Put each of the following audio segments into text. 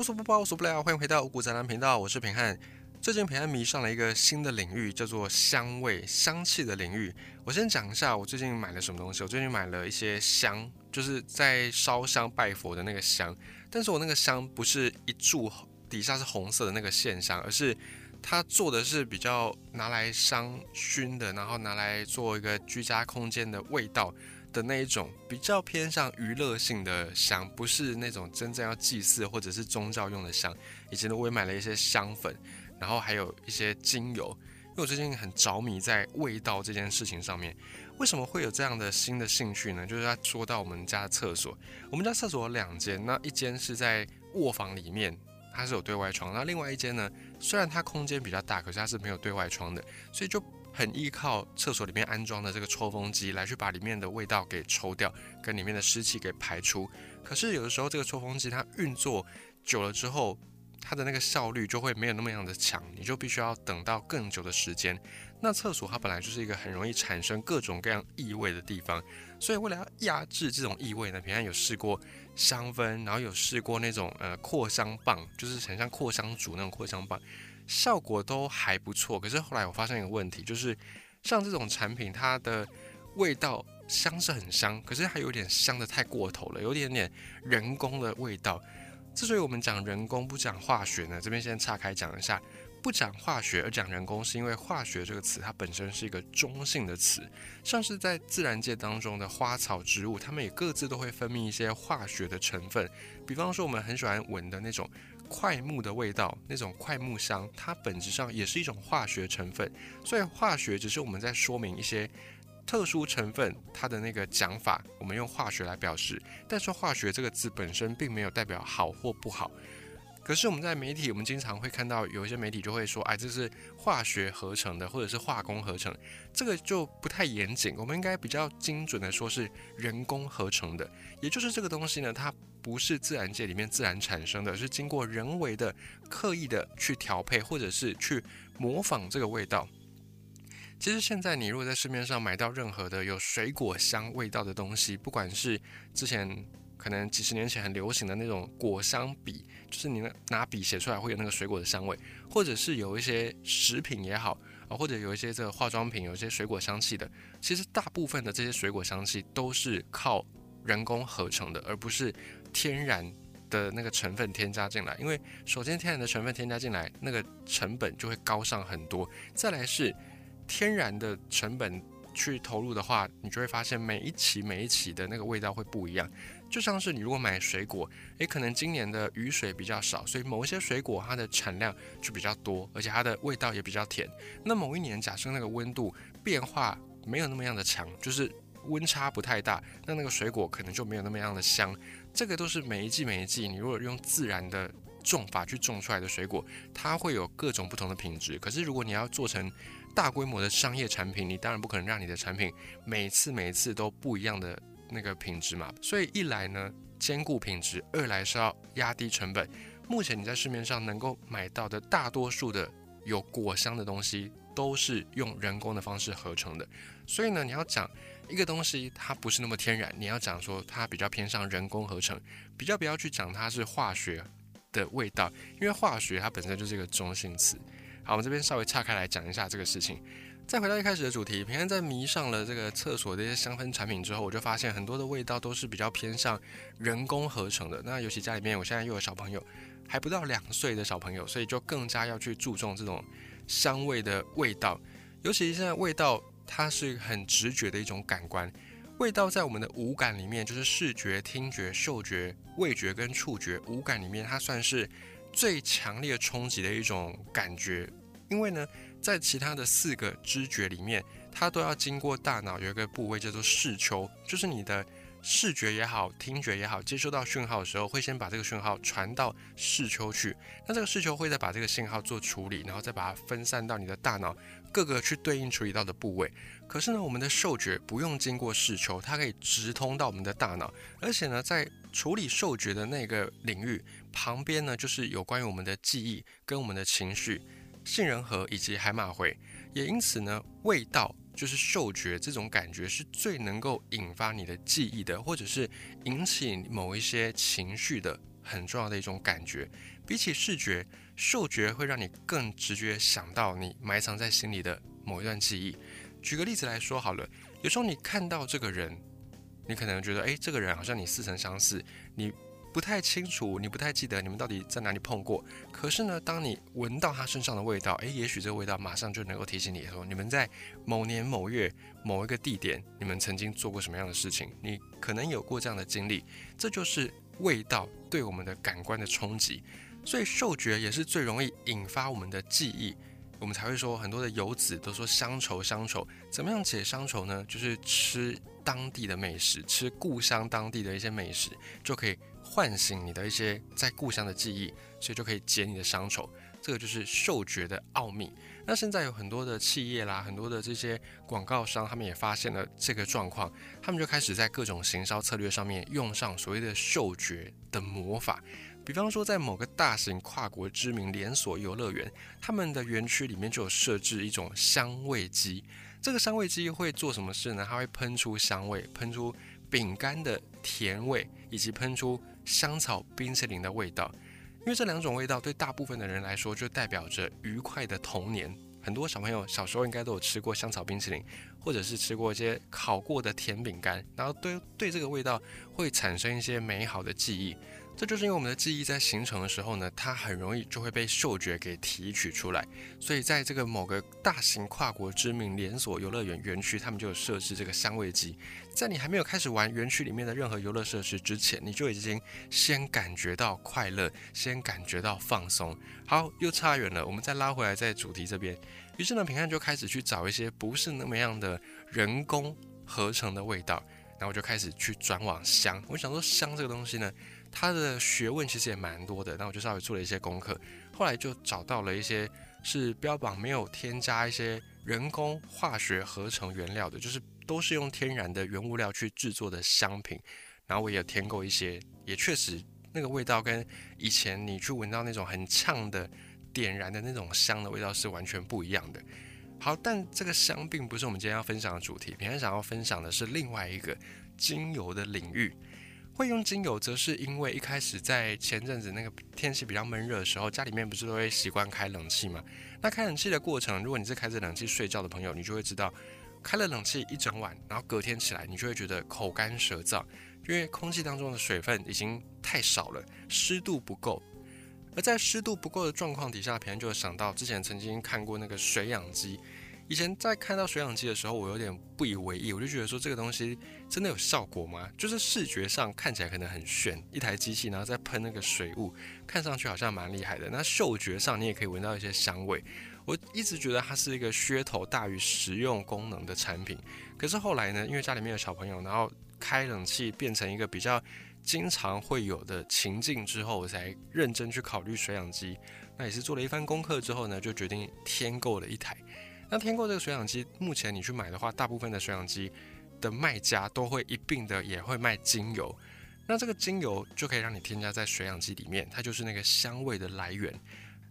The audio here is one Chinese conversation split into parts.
无所不包，无所不聊。欢迎回到五谷杂粮频道，我是平汉。最近平汉迷上了一个新的领域，叫做香味、香气的领域。我先讲一下我最近买了什么东西。我最近买了一些香，就是在烧香拜佛的那个香。但是我那个香不是一柱底下是红色的那个线香，而是它做的是比较拿来香薰的，然后拿来做一个居家空间的味道。的那一种比较偏向娱乐性的香，不是那种真正要祭祀或者是宗教用的香。以前呢，我也买了一些香粉，然后还有一些精油，因为我最近很着迷在味道这件事情上面。为什么会有这样的新的兴趣呢？就是要说到我们家的厕所，我们家厕所有两间，那一间是在卧房里面，它是有对外窗；那另外一间呢，虽然它空间比较大，可是它是没有对外窗的，所以就。很依靠厕所里面安装的这个抽风机来去把里面的味道给抽掉，跟里面的湿气给排出。可是有的时候这个抽风机它运作久了之后，它的那个效率就会没有那么样的强，你就必须要等到更久的时间。那厕所它本来就是一个很容易产生各种各样异味的地方，所以为了要压制这种异味呢，平安有试过香氛，然后有试过那种呃扩香棒，就是很像扩香竹那种扩香棒。效果都还不错，可是后来我发现一个问题，就是像这种产品，它的味道香是很香，可是还有点香的太过头了，有点点人工的味道。之所以我们讲人工不讲化学呢，这边先岔开讲一下，不讲化学而讲人工，是因为化学这个词它本身是一个中性的词，像是在自然界当中的花草植物，它们也各自都会分泌一些化学的成分，比方说我们很喜欢闻的那种。快木的味道，那种快木香，它本质上也是一种化学成分。所以化学只是我们在说明一些特殊成分，它的那个讲法，我们用化学来表示。但是化学这个字本身并没有代表好或不好。可是我们在媒体，我们经常会看到有一些媒体就会说，哎，这是化学合成的，或者是化工合成，这个就不太严谨。我们应该比较精准的说是人工合成的，也就是这个东西呢，它不是自然界里面自然产生的，是经过人为的刻意的去调配，或者是去模仿这个味道。其实现在你如果在市面上买到任何的有水果香味道的东西，不管是之前。可能几十年前很流行的那种果香笔，就是你拿笔写出来会有那个水果的香味，或者是有一些食品也好啊，或者有一些这个化妆品有一些水果香气的，其实大部分的这些水果香气都是靠人工合成的，而不是天然的那个成分添加进来。因为首先天然的成分添加进来，那个成本就会高上很多。再来是天然的成本去投入的话，你就会发现每一期每一期的那个味道会不一样。就像是你如果买水果，诶，可能今年的雨水比较少，所以某一些水果它的产量就比较多，而且它的味道也比较甜。那某一年假设那个温度变化没有那么样的强，就是温差不太大，那那个水果可能就没有那么样的香。这个都是每一季每一季，你如果用自然的种法去种出来的水果，它会有各种不同的品质。可是如果你要做成大规模的商业产品，你当然不可能让你的产品每次每一次都不一样的。那个品质嘛，所以一来呢兼顾品质，二来是要压低成本。目前你在市面上能够买到的大多数的有果香的东西，都是用人工的方式合成的。所以呢，你要讲一个东西它不是那么天然，你要讲说它比较偏向人工合成，比较不要去讲它是化学的味道，因为化学它本身就是一个中性词。好，我们这边稍微岔开来讲一下这个事情。再回到一开始的主题，平安在迷上了这个厕所的一些香氛产品之后，我就发现很多的味道都是比较偏向人工合成的。那尤其家里面，我现在又有小朋友，还不到两岁的小朋友，所以就更加要去注重这种香味的味道。尤其现在味道，它是很直觉的一种感官。味道在我们的五感里面，就是视觉、听觉、嗅觉、味觉跟触觉五感里面，它算是最强烈冲击的一种感觉。因为呢，在其他的四个知觉里面，它都要经过大脑有一个部位叫做视丘，就是你的视觉也好，听觉也好，接收到讯号的时候，会先把这个讯号传到视丘去。那这个视丘会再把这个信号做处理，然后再把它分散到你的大脑各个去对应处理到的部位。可是呢，我们的嗅觉不用经过视丘，它可以直通到我们的大脑，而且呢，在处理嗅觉的那个领域旁边呢，就是有关于我们的记忆跟我们的情绪。杏仁核以及海马回，也因此呢，味道就是嗅觉这种感觉是最能够引发你的记忆的，或者是引起某一些情绪的很重要的一种感觉。比起视觉，嗅觉会让你更直觉想到你埋藏在心里的某一段记忆。举个例子来说好了，有时候你看到这个人，你可能觉得，诶，这个人好像你似曾相识，你。不太清楚，你不太记得你们到底在哪里碰过。可是呢，当你闻到他身上的味道，诶，也许这个味道马上就能够提醒你说，你们在某年某月某一个地点，你们曾经做过什么样的事情。你可能有过这样的经历，这就是味道对我们的感官的冲击。所以嗅觉也是最容易引发我们的记忆。我们才会说很多的游子都说乡愁乡愁，怎么样解乡愁呢？就是吃当地的美食，吃故乡当地的一些美食，就可以。唤醒你的一些在故乡的记忆，所以就可以解你的乡愁。这个就是嗅觉的奥秘。那现在有很多的企业啦，很多的这些广告商，他们也发现了这个状况，他们就开始在各种行销策略上面用上所谓的嗅觉的魔法。比方说，在某个大型跨国知名连锁游乐园，他们的园区里面就有设置一种香味机。这个香味机会做什么事呢？它会喷出香味，喷出饼干的甜味，以及喷出。香草冰淇淋的味道，因为这两种味道对大部分的人来说就代表着愉快的童年。很多小朋友小时候应该都有吃过香草冰淇淋，或者是吃过一些烤过的甜饼干，然后对对这个味道会产生一些美好的记忆。这就是因为我们的记忆在形成的时候呢，它很容易就会被嗅觉给提取出来。所以在这个某个大型跨国知名连锁游乐园园区，他们就有设置这个香味机。在你还没有开始玩园区里面的任何游乐设施之前，你就已经先感觉到快乐，先感觉到放松。好，又差远了，我们再拉回来在主题这边。于是呢，平汉就开始去找一些不是那么样的人工合成的味道，然后我就开始去转往香。我想说，香这个东西呢。它的学问其实也蛮多的，那我就稍微做了一些功课，后来就找到了一些是标榜没有添加一些人工化学合成原料的，就是都是用天然的原物料去制作的香品。然后我也有添购一些，也确实那个味道跟以前你去闻到那种很呛的点燃的那种香的味道是完全不一样的。好，但这个香并不是我们今天要分享的主题，平常想要分享的是另外一个精油的领域。会用精油，则是因为一开始在前阵子那个天气比较闷热的时候，家里面不是都会习惯开冷气吗？那开冷气的过程，如果你是开着冷气睡觉的朋友，你就会知道，开了冷气一整晚，然后隔天起来，你就会觉得口干舌燥，因为空气当中的水分已经太少了，湿度不够。而在湿度不够的状况底下，平安就想到之前曾经看过那个水养机。以前在看到水氧机的时候，我有点不以为意，我就觉得说这个东西真的有效果吗？就是视觉上看起来可能很炫，一台机器然后再喷那个水雾，看上去好像蛮厉害的。那嗅觉上你也可以闻到一些香味，我一直觉得它是一个噱头大于实用功能的产品。可是后来呢，因为家里面有小朋友，然后开冷气变成一个比较经常会有的情境之后，我才认真去考虑水氧机。那也是做了一番功课之后呢，就决定添购了一台。那添购这个水养机，目前你去买的话，大部分的水养机的卖家都会一并的也会卖精油。那这个精油就可以让你添加在水养机里面，它就是那个香味的来源。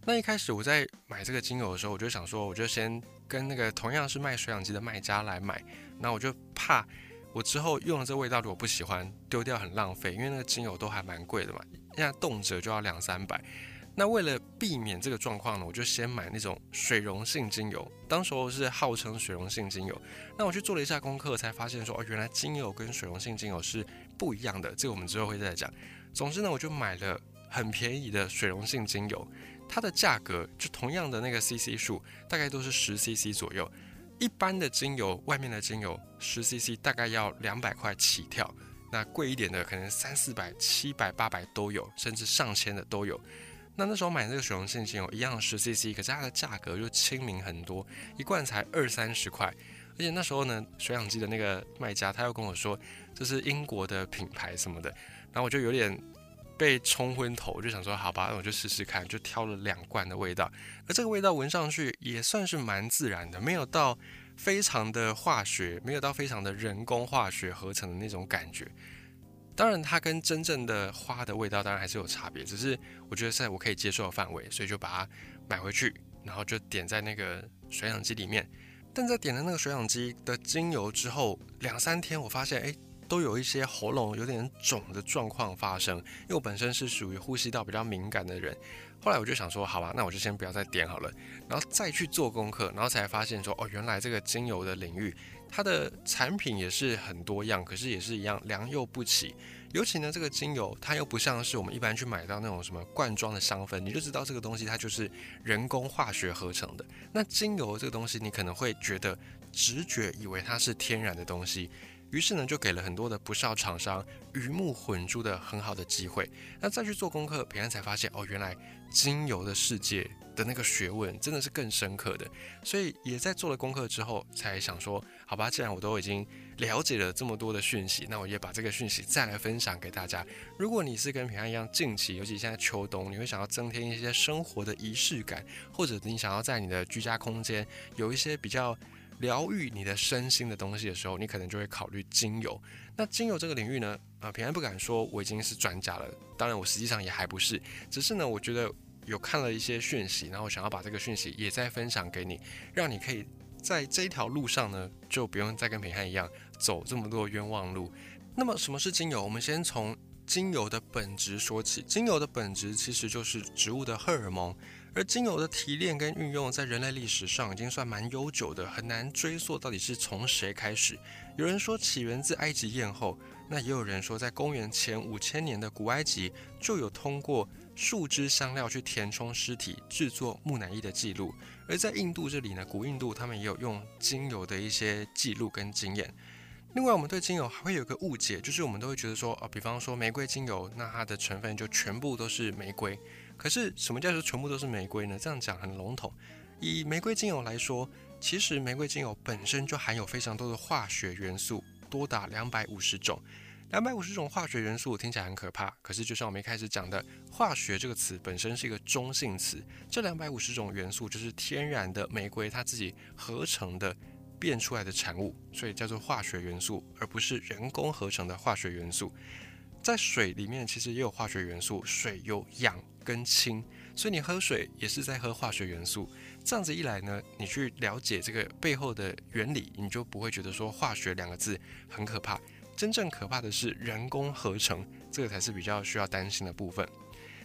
那一开始我在买这个精油的时候，我就想说，我就先跟那个同样是卖水养机的卖家来买。那我就怕我之后用了这味道如果不喜欢，丢掉很浪费，因为那个精油都还蛮贵的嘛，现在动辄就要两三百。那为了避免这个状况呢，我就先买那种水溶性精油。当时候是号称水溶性精油，那我去做了一下功课，才发现说哦，原来精油跟水溶性精油是不一样的。这个我们之后会再讲。总之呢，我就买了很便宜的水溶性精油，它的价格就同样的那个 CC 数，大概都是十 CC 左右。一般的精油，外面的精油十 CC 大概要两百块起跳，那贵一点的可能三四百、七百、八百都有，甚至上千的都有。那那时候买这个水溶性精油一样十 CC，可是它的价格就亲民很多，一罐才二三十块。而且那时候呢，水养机的那个卖家他又跟我说这是英国的品牌什么的，然后我就有点被冲昏头，我就想说好吧，那我就试试看，就挑了两罐的味道。而这个味道闻上去也算是蛮自然的，没有到非常的化学，没有到非常的人工化学合成的那种感觉。当然，它跟真正的花的味道当然还是有差别，只是我觉得在我可以接受的范围，所以就把它买回去，然后就点在那个水养机里面。但在点了那个水养机的精油之后，两三天我发现，哎，都有一些喉咙有点肿的状况发生。因为我本身是属于呼吸道比较敏感的人，后来我就想说，好吧，那我就先不要再点好了，然后再去做功课，然后才发现说，哦，原来这个精油的领域，它的产品也是很多样，可是也是一样良莠不齐。尤其呢，这个精油它又不像是我们一般去买到那种什么罐装的香氛，你就知道这个东西它就是人工化学合成的。那精油这个东西，你可能会觉得直觉以为它是天然的东西，于是呢就给了很多的不少厂商鱼目混珠的很好的机会。那再去做功课，平安才发现哦，原来精油的世界。的那个学问真的是更深刻的，所以也在做了功课之后，才想说，好吧，既然我都已经了解了这么多的讯息，那我也把这个讯息再来分享给大家。如果你是跟平安一样近期，尤其现在秋冬，你会想要增添一些生活的仪式感，或者你想要在你的居家空间有一些比较疗愈你的身心的东西的时候，你可能就会考虑精油。那精油这个领域呢，啊，平安不敢说我已经是专家了，当然我实际上也还不是，只是呢，我觉得。有看了一些讯息，然后想要把这个讯息也再分享给你，让你可以在这一条路上呢，就不用再跟平汉一样走这么多冤枉路。那么什么是精油？我们先从精油的本质说起。精油的本质其实就是植物的荷尔蒙，而精油的提炼跟运用在人类历史上已经算蛮悠久的，很难追溯到底是从谁开始。有人说起源自埃及艳后，那也有人说在公元前五千年的古埃及就有通过。树枝香料去填充尸体，制作木乃伊的记录。而在印度这里呢，古印度他们也有用精油的一些记录跟经验。另外，我们对精油还会有个误解，就是我们都会觉得说，啊，比方说玫瑰精油，那它的成分就全部都是玫瑰。可是什么叫做全部都是玫瑰呢？这样讲很笼统。以玫瑰精油来说，其实玫瑰精油本身就含有非常多的化学元素，多达两百五十种。两百五十种化学元素听起来很可怕，可是就像我们一开始讲的，化学这个词本身是一个中性词。这两百五十种元素就是天然的玫瑰它自己合成的变出来的产物，所以叫做化学元素，而不是人工合成的化学元素。在水里面其实也有化学元素，水有氧跟氢，所以你喝水也是在喝化学元素。这样子一来呢，你去了解这个背后的原理，你就不会觉得说化学两个字很可怕。真正可怕的是人工合成，这个才是比较需要担心的部分。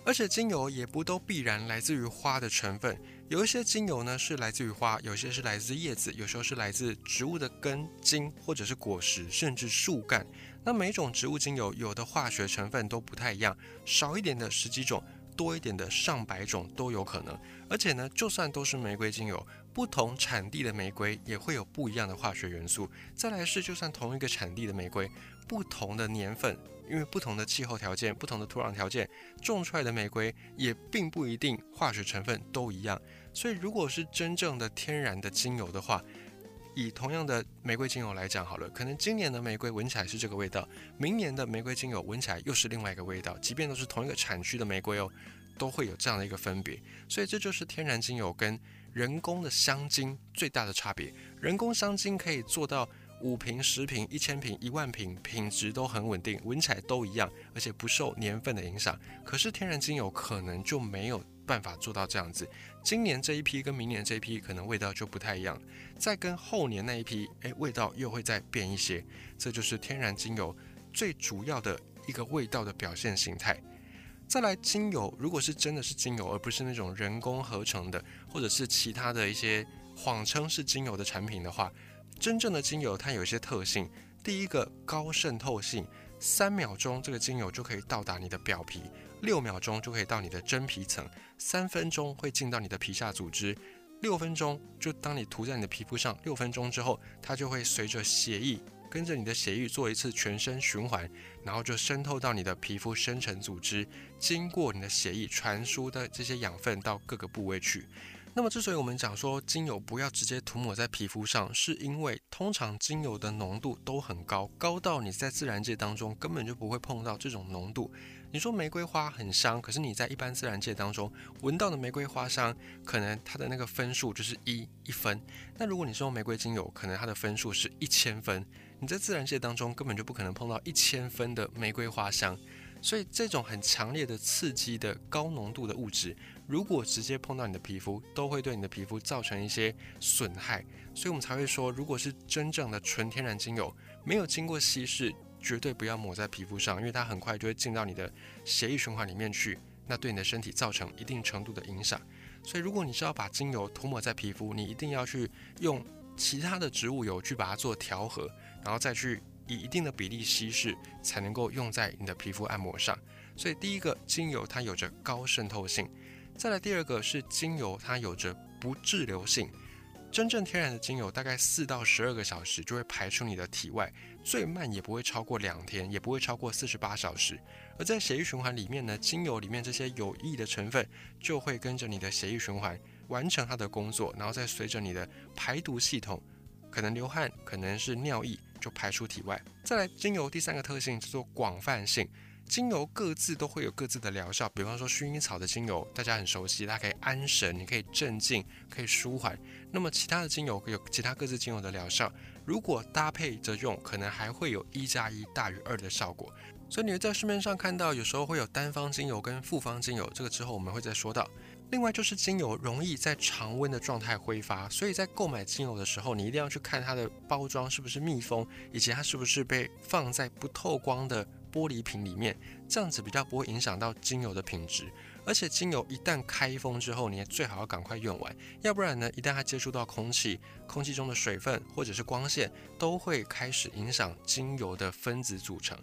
而且精油也不都必然来自于花的成分，有一些精油呢是来自于花，有些是来自叶子，有时候是来自植物的根茎或者是果实，甚至树干。那每种植物精油有的化学成分都不太一样，少一点的十几种，多一点的上百种都有可能。而且呢，就算都是玫瑰精油。不同产地的玫瑰也会有不一样的化学元素。再来是，就算同一个产地的玫瑰，不同的年份，因为不同的气候条件、不同的土壤条件，种出来的玫瑰也并不一定化学成分都一样。所以，如果是真正的天然的精油的话，以同样的玫瑰精油来讲好了，可能今年的玫瑰闻起来是这个味道，明年的玫瑰精油闻起来又是另外一个味道。即便都是同一个产区的玫瑰哦，都会有这样的一个分别。所以，这就是天然精油跟。人工的香精最大的差别，人工香精可以做到五瓶、十瓶、一千瓶、一万瓶，品质都很稳定，闻起来都一样，而且不受年份的影响。可是天然精油可能就没有办法做到这样子。今年这一批跟明年这一批可能味道就不太一样，再跟后年那一批，诶，味道又会再变一些。这就是天然精油最主要的一个味道的表现形态。再来，精油如果是真的是精油，而不是那种人工合成的，或者是其他的一些谎称是精油的产品的话，真正的精油它有一些特性。第一个，高渗透性，三秒钟这个精油就可以到达你的表皮，六秒钟就可以到你的真皮层，三分钟会进到你的皮下组织，六分钟就当你涂在你的皮肤上，六分钟之后，它就会随着血液。跟着你的血液做一次全身循环，然后就渗透到你的皮肤深层组织，经过你的血液传输的这些养分到各个部位去。那么，之所以我们讲说精油不要直接涂抹在皮肤上，是因为通常精油的浓度都很高，高到你在自然界当中根本就不会碰到这种浓度。你说玫瑰花很香，可是你在一般自然界当中闻到的玫瑰花香，可能它的那个分数就是一一分。那如果你是用玫瑰精油，可能它的分数是一千分。你在自然界当中根本就不可能碰到一千分的玫瑰花香，所以这种很强烈的刺激的高浓度的物质，如果直接碰到你的皮肤，都会对你的皮肤造成一些损害。所以我们才会说，如果是真正的纯天然精油，没有经过稀释，绝对不要抹在皮肤上，因为它很快就会进到你的血液循环里面去，那对你的身体造成一定程度的影响。所以，如果你是要把精油涂抹在皮肤，你一定要去用其他的植物油去把它做调和，然后再去以一定的比例稀释，才能够用在你的皮肤按摩上。所以，第一个精油它有着高渗透性，再来第二个是精油它有着不滞留性。真正天然的精油大概四到十二个小时就会排出你的体外，最慢也不会超过两天，也不会超过四十八小时。而在血液循环里面呢，精油里面这些有益的成分就会跟着你的血液循环完成它的工作，然后再随着你的排毒系统，可能流汗，可能是尿液，就排出体外。再来，精油第三个特性叫做广泛性。精油各自都会有各自的疗效，比方说薰衣草的精油，大家很熟悉，它可以安神，你可以镇静，可以舒缓。那么其他的精油有其他各自精油的疗效，如果搭配着用，可能还会有一加一大于二的效果。所以你会在市面上看到，有时候会有单方精油跟复方精油，这个之后我们会再说到。另外就是精油容易在常温的状态挥发，所以在购买精油的时候，你一定要去看它的包装是不是密封，以及它是不是被放在不透光的。玻璃瓶里面，这样子比较不会影响到精油的品质。而且精油一旦开封之后，你也最好要赶快用完，要不然呢，一旦它接触到空气，空气中的水分或者是光线，都会开始影响精油的分子组成。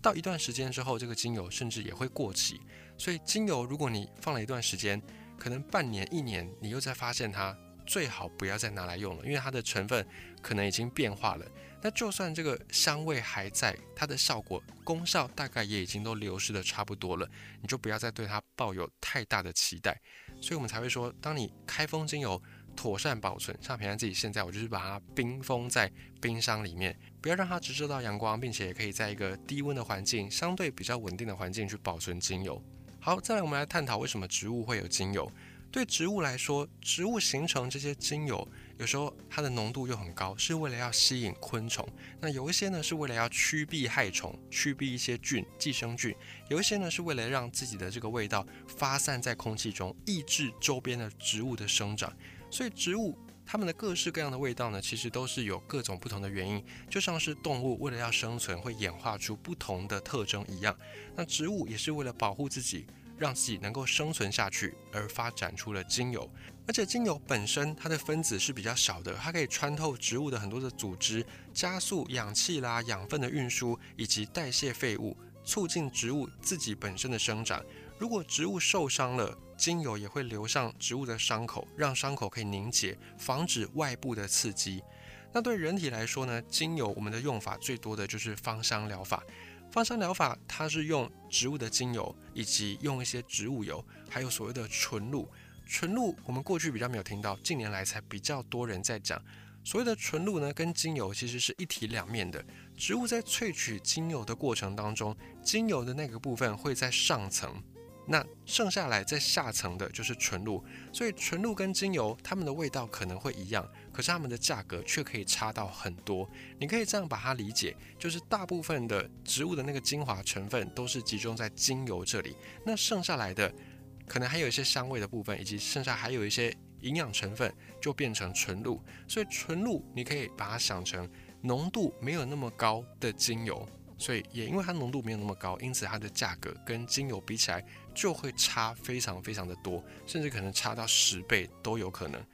到一段时间之后，这个精油甚至也会过期。所以精油如果你放了一段时间，可能半年、一年，你又再发现它，最好不要再拿来用了，因为它的成分可能已经变化了。那就算这个香味还在，它的效果功效大概也已经都流失的差不多了，你就不要再对它抱有太大的期待。所以我们才会说，当你开封精油妥善保存，像平安自己现在，我就是把它冰封在冰箱里面，不要让它直射到阳光，并且也可以在一个低温的环境，相对比较稳定的环境去保存精油。好，再来我们来探讨为什么植物会有精油。对植物来说，植物形成这些精油。有时候它的浓度又很高，是为了要吸引昆虫；那有一些呢，是为了要驱避害虫、驱避一些菌、寄生菌；有一些呢，是为了让自己的这个味道发散在空气中，抑制周边的植物的生长。所以植物它们的各式各样的味道呢，其实都是有各种不同的原因，就像是动物为了要生存会演化出不同的特征一样，那植物也是为了保护自己。让自己能够生存下去而发展出了精油，而且精油本身它的分子是比较小的，它可以穿透植物的很多的组织，加速氧气啦、养分的运输以及代谢废物，促进植物自己本身的生长。如果植物受伤了，精油也会流上植物的伤口，让伤口可以凝结，防止外部的刺激。那对人体来说呢，精油我们的用法最多的就是芳香疗法。芳香疗法，它是用植物的精油，以及用一些植物油，还有所谓的纯露。纯露我们过去比较没有听到，近年来才比较多人在讲。所谓的纯露呢，跟精油其实是一体两面的。植物在萃取精油的过程当中，精油的那个部分会在上层。那剩下来在下层的就是纯露，所以纯露跟精油它们的味道可能会一样，可是它们的价格却可以差到很多。你可以这样把它理解，就是大部分的植物的那个精华成分都是集中在精油这里，那剩下来的可能还有一些香味的部分，以及剩下还有一些营养成分就变成纯露。所以纯露你可以把它想成浓度没有那么高的精油。所以也因为它浓度没有那么高，因此它的价格跟精油比起来就会差非常非常的多，甚至可能差到十倍都有可能。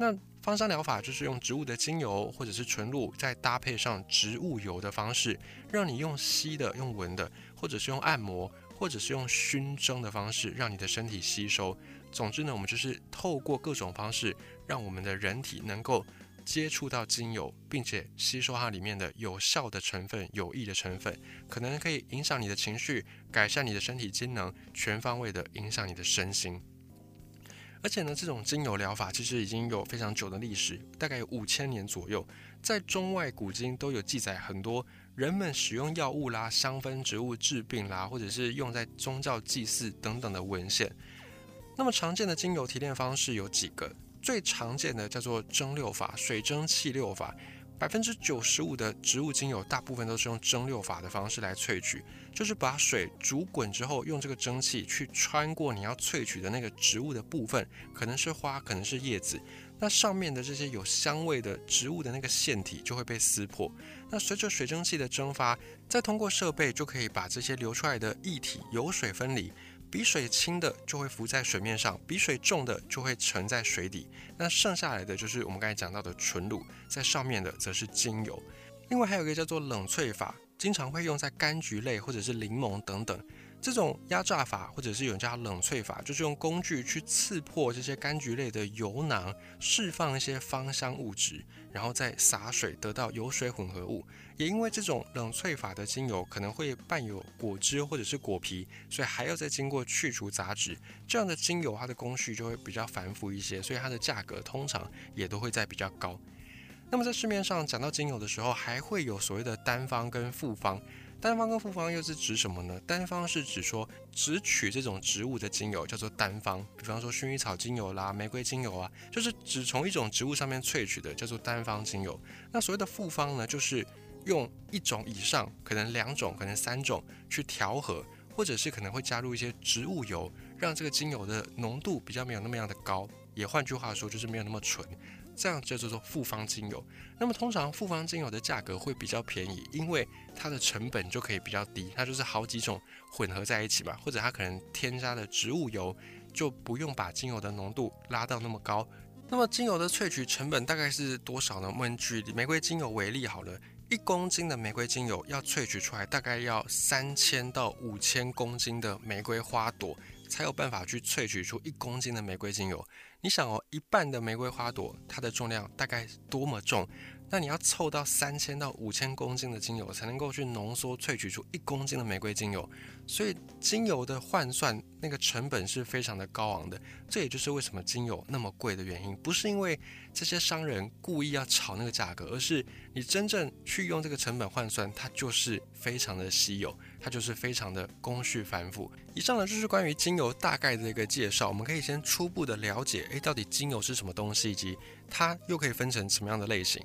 那芳香疗法就是用植物的精油或者是纯露，再搭配上植物油的方式，让你用吸的、用闻的，或者是用按摩，或者是用熏蒸的方式，让你的身体吸收。总之呢，我们就是透过各种方式，让我们的人体能够。接触到精油，并且吸收它里面的有效的成分、有益的成分，可能可以影响你的情绪，改善你的身体机能，全方位的影响你的身心。而且呢，这种精油疗法其实已经有非常久的历史，大概有五千年左右，在中外古今都有记载很多人们使用药物啦、香氛植物治病啦，或者是用在宗教祭祀等等的文献。那么常见的精油提炼方式有几个？最常见的叫做蒸馏法，水蒸气馏法，百分之九十五的植物精油大部分都是用蒸馏法的方式来萃取，就是把水煮滚之后，用这个蒸汽去穿过你要萃取的那个植物的部分，可能是花，可能是叶子，那上面的这些有香味的植物的那个腺体就会被撕破。那随着水蒸气的蒸发，再通过设备就可以把这些流出来的液体油水分离。比水轻的就会浮在水面上，比水重的就会沉在水底。那剩下来的就是我们刚才讲到的纯露，在上面的则是精油。另外还有一个叫做冷萃法，经常会用在柑橘类或者是柠檬等等。这种压榨法，或者是有人叫冷萃法，就是用工具去刺破这些柑橘类的油囊，释放一些芳香物质，然后再洒水，得到油水混合物。也因为这种冷萃法的精油可能会伴有果汁或者是果皮，所以还要再经过去除杂质。这样的精油它的工序就会比较繁复一些，所以它的价格通常也都会在比较高。那么在市面上讲到精油的时候，还会有所谓的单方跟复方。单方跟复方又是指什么呢？单方是指说只取这种植物的精油叫做单方，比方说薰衣草精油啦、玫瑰精油啊，就是只从一种植物上面萃取的叫做单方精油。那所谓的复方呢，就是用一种以上，可能两种，可能三种去调和，或者是可能会加入一些植物油，让这个精油的浓度比较没有那么样的高，也换句话说就是没有那么纯。这样就叫做复方精油。那么通常复方精油的价格会比较便宜，因为它的成本就可以比较低，它就是好几种混合在一起嘛，或者它可能添加的植物油就不用把精油的浓度拉到那么高。那么精油的萃取成本大概是多少呢？我们举玫瑰精油为例好了，一公斤的玫瑰精油要萃取出来大概要三千到五千公斤的玫瑰花朵。才有办法去萃取出一公斤的玫瑰精油。你想哦，一半的玫瑰花朵，它的重量大概多么重？那你要凑到三千到五千公斤的精油，才能够去浓缩萃取出一公斤的玫瑰精油。所以精油的换算那个成本是非常的高昂的。这也就是为什么精油那么贵的原因，不是因为这些商人故意要炒那个价格，而是你真正去用这个成本换算，它就是非常的稀有，它就是非常的工序繁复。以上呢就是关于精油大概的一个介绍，我们可以先初步的了解，诶，到底精油是什么东西，以及它又可以分成什么样的类型。